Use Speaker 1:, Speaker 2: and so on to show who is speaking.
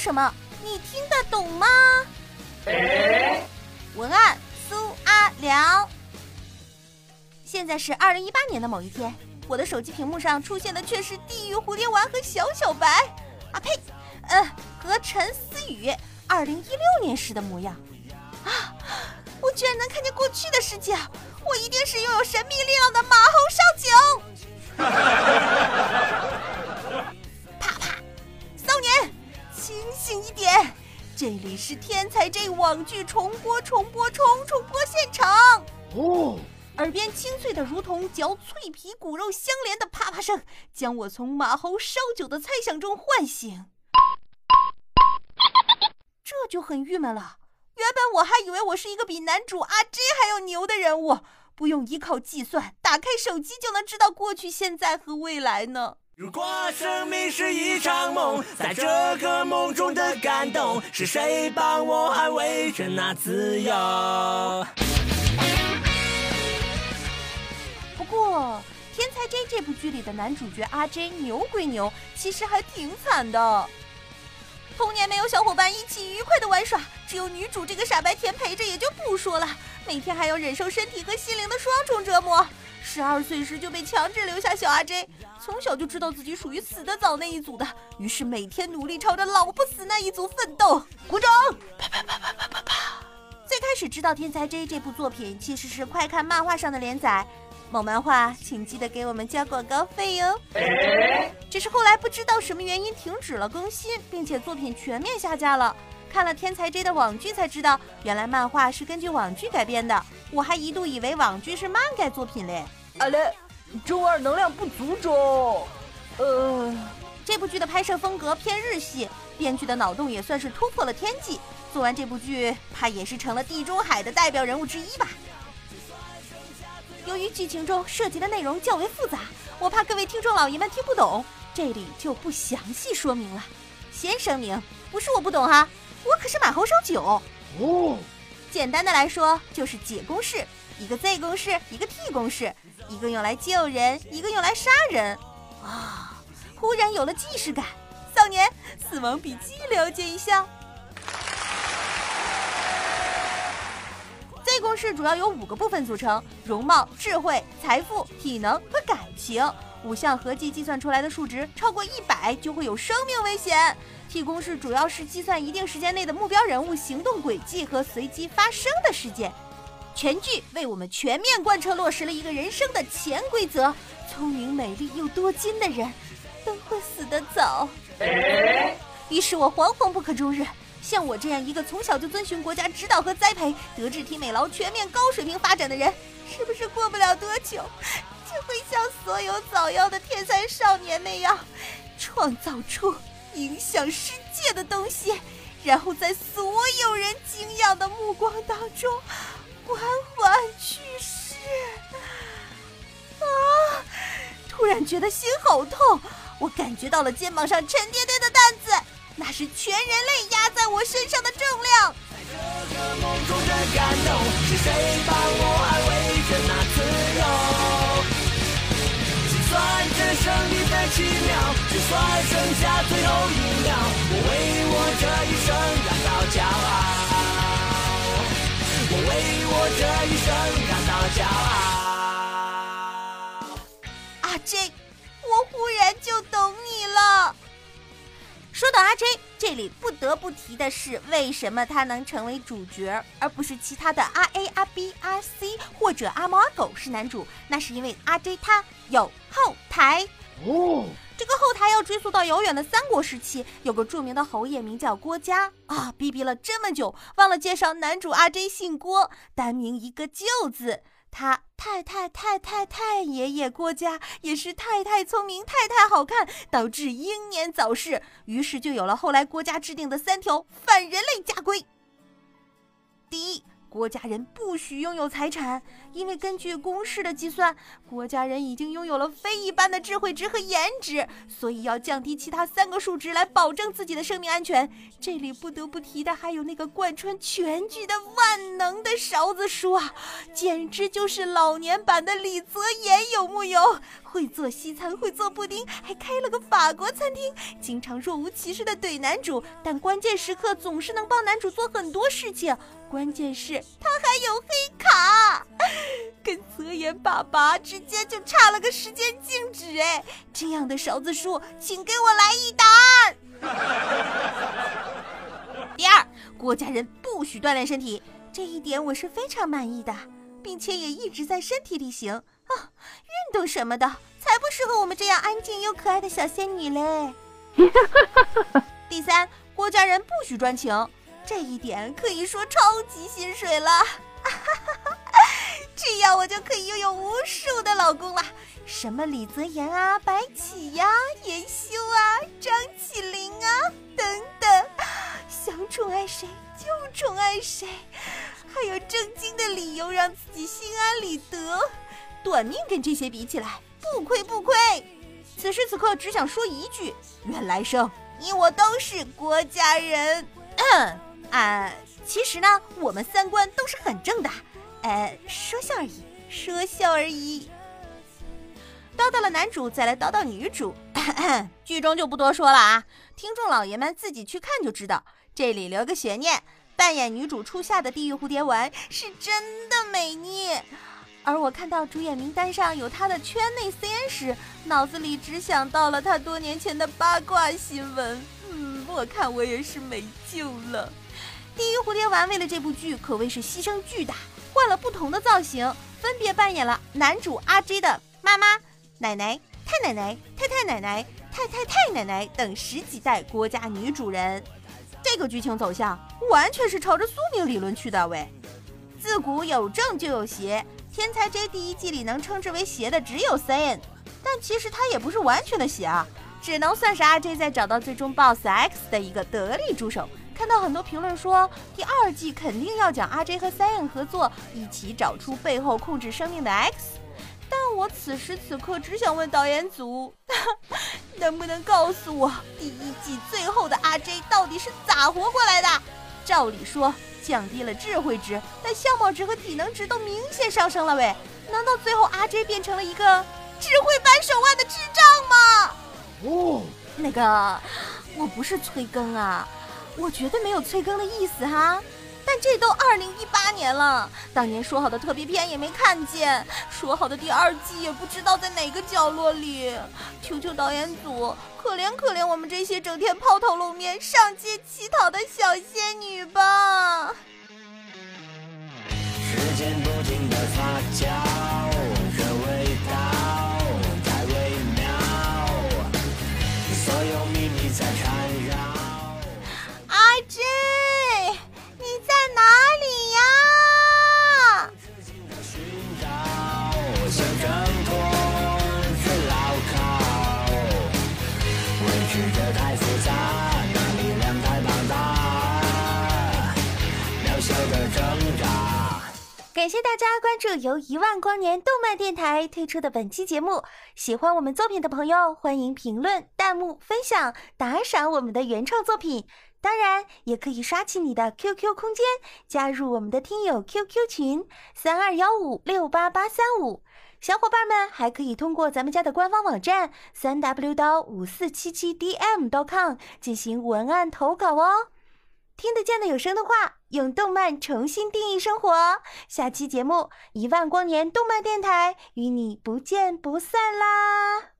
Speaker 1: 什么？你听得懂吗？文案苏阿良。现在是二零一八年的某一天，我的手机屏幕上出现的却是地狱蝴蝶丸和小小白。啊呸！呃，和陈思雨二零一六年时的模样。啊！我居然能看见过去的世界！我一定是拥有神秘力量的马猴少九！醒一点！这里是天才 J 网剧重播、重播、重重播现场。哦，耳边清脆的如同嚼脆皮骨肉相连的啪啪声，将我从马猴烧酒的猜想中唤醒。这就很郁闷了。原本我还以为我是一个比男主阿 J 还要牛的人物，不用依靠计算，打开手机就能知道过去、现在和未来呢。如果生命是一场梦，在这个梦中的感动，是谁帮我捍卫着那自由？不过，《天才 J》这部剧里的男主角阿 J 牛归牛，其实还挺惨的。童年没有小伙伴一起愉快的玩耍，只有女主这个傻白甜陪着也就不说了，每天还要忍受身体和心灵的双重折磨。十二岁时就被强制留下小阿 J，从小就知道自己属于死得早那一组的，于是每天努力朝着老不死那一组奋斗。鼓掌！啪啪啪啪啪啪啪。最开始知道《天才 J》这部作品，其实是快看漫画上的连载。某漫画，请记得给我们交广告费哟。只是后来不知道什么原因停止了更新，并且作品全面下架了。看了天才 J 的网剧才知道，原来漫画是根据网剧改编的。我还一度以为网剧是漫改作品嘞。
Speaker 2: 阿雷，周二能量不足中。
Speaker 1: 呃，这部剧的拍摄风格偏日系，编剧的脑洞也算是突破了天际。做完这部剧，怕也是成了地中海的代表人物之一吧。由于剧情中涉及的内容较为复杂，我怕各位听众老爷们听不懂，这里就不详细说明了。先声明，不是我不懂哈，我可是马猴烧酒哦。简单的来说，就是解公式，一个 Z 公式，一个 T 公式，一个用来救人，一个用来杀人。啊，忽然有了既视感。少年，死亡笔记了解一下。Z 公式主要由五个部分组成：容貌、智慧、财富、体能和感情。五项合计计算出来的数值超过一百，就会有生命危险。T 公式主要是计算一定时间内的目标人物行动轨迹和随机发生的事件。全剧为我们全面贯彻落实了一个人生的潜规则：聪明、美丽又多金的人都会死得早。于是我惶惶不可终日。像我这样一个从小就遵循国家指导和栽培，德智体美劳全面高水平发展的人，是不是过不了多久，就会像所有早夭的天才少年那样，创造出影响世界的东西，然后在所有人敬仰的目光当中，缓缓去世？啊！突然觉得心好痛，我感觉到了肩膀上沉甸甸的担子。那是全人类压在我身上的重量。这个梦中的感动，是谁帮我奇妙，就算剩下最后一秒，我为我这一生感到骄傲。我为我这一生感到骄傲。阿 J，我忽然就懂你了。说到阿 J，这里不得不提的是，为什么他能成为主角，而不是其他的阿 A、阿 B、阿 C 或者阿猫阿狗是男主？那是因为阿 J 他有后台哦。这个后台要追溯到遥远的三国时期，有个著名的侯爷名叫郭嘉啊。逼逼了这么久，忘了介绍男主阿 J 姓郭，单名一个旧字。他太太太太太爷爷郭嘉也是太太聪明太太好看，导致英年早逝，于是就有了后来郭嘉制定的三条反人类家规：第一，国家人不许拥有财产，因为根据公式的计算，国家人已经拥有了非一般的智慧值和颜值，所以要降低其他三个数值来保证自己的生命安全。这里不得不提的还有那个贯穿全剧的万能的勺子叔啊，简直就是老年版的李泽言，有木有？会做西餐，会做布丁，还开了个法国餐厅，经常若无其事的怼男主，但关键时刻总是能帮男主做很多事情。关键是他还有黑卡，跟泽言爸爸之间就差了个时间静止哎！这样的勺子叔，请给我来一打。第二，郭家人不许锻炼身体，这一点我是非常满意的，并且也一直在身体力行啊，运动什么的才不适合我们这样安静又可爱的小仙女嘞。第三，郭家人不许专情。这一点可以说超级薪水了，这样我就可以拥有无数的老公了，什么李泽言啊、白起呀、叶修啊、张起灵啊等等，想宠爱谁就宠爱谁，还有正经的理由让自己心安理得。短命跟这些比起来，不亏不亏。此时此刻只想说一句：愿来生你我都是郭家人。啊，其实呢，我们三观都是很正的，呃，说笑而已，说笑而已。叨叨了男主，再来叨叨女主，剧中就不多说了啊，听众老爷们自己去看就知道。这里留个悬念，扮演女主初夏的地狱蝴蝶丸是真的美腻，而我看到主演名单上有她的圈内 CN 时，脑子里只想到了她多年前的八卦新闻，我看我也是没救了。地狱蝴蝶丸为了这部剧可谓是牺牲巨大，换了不同的造型，分别扮演了男主阿 J 的妈妈、奶奶、太奶奶、太太奶奶、太太太奶奶等十几代郭家女主人。这个剧情走向完全是朝着宿命理论去的喂。自古有正就有邪，天才 J 第一季里能称之为邪的只有 Sen，但其实他也不是完全的邪啊，只能算是阿 J 在找到最终 BOSS X 的一个得力助手。看到很多评论说，第二季肯定要讲阿 J 和 s i n 合作，一起找出背后控制生命的 X。但我此时此刻只想问导演组，能不能告诉我第一季最后的阿 J 到底是咋活过来的？照理说降低了智慧值，但相貌值和体能值都明显上升了喂，难道最后阿 J 变成了一个智慧扳手腕的智障吗？哦，那个我不是催更啊。我绝对没有催更的意思哈，但这都二零一八年了，当年说好的特别篇也没看见，说好的第二季也不知道在哪个角落里。求求导演组，可怜可怜我们这些整天抛头露面、上街乞讨的小仙女吧。君，你在哪里呀感谢大家关注由一万光年动漫电台推出的本期节目。喜欢我们作品的朋友，欢迎评论、弹幕、分享、打赏我们的原创作品。当然，也可以刷起你的 QQ 空间，加入我们的听友 QQ 群三二幺五六八八三五。小伙伴们还可以通过咱们家的官方网站三 W 刀五四七七 DM.com 进行文案投稿哦。听得见的有声的话，用动漫重新定义生活。下期节目，一万光年动漫电台与你不见不散啦！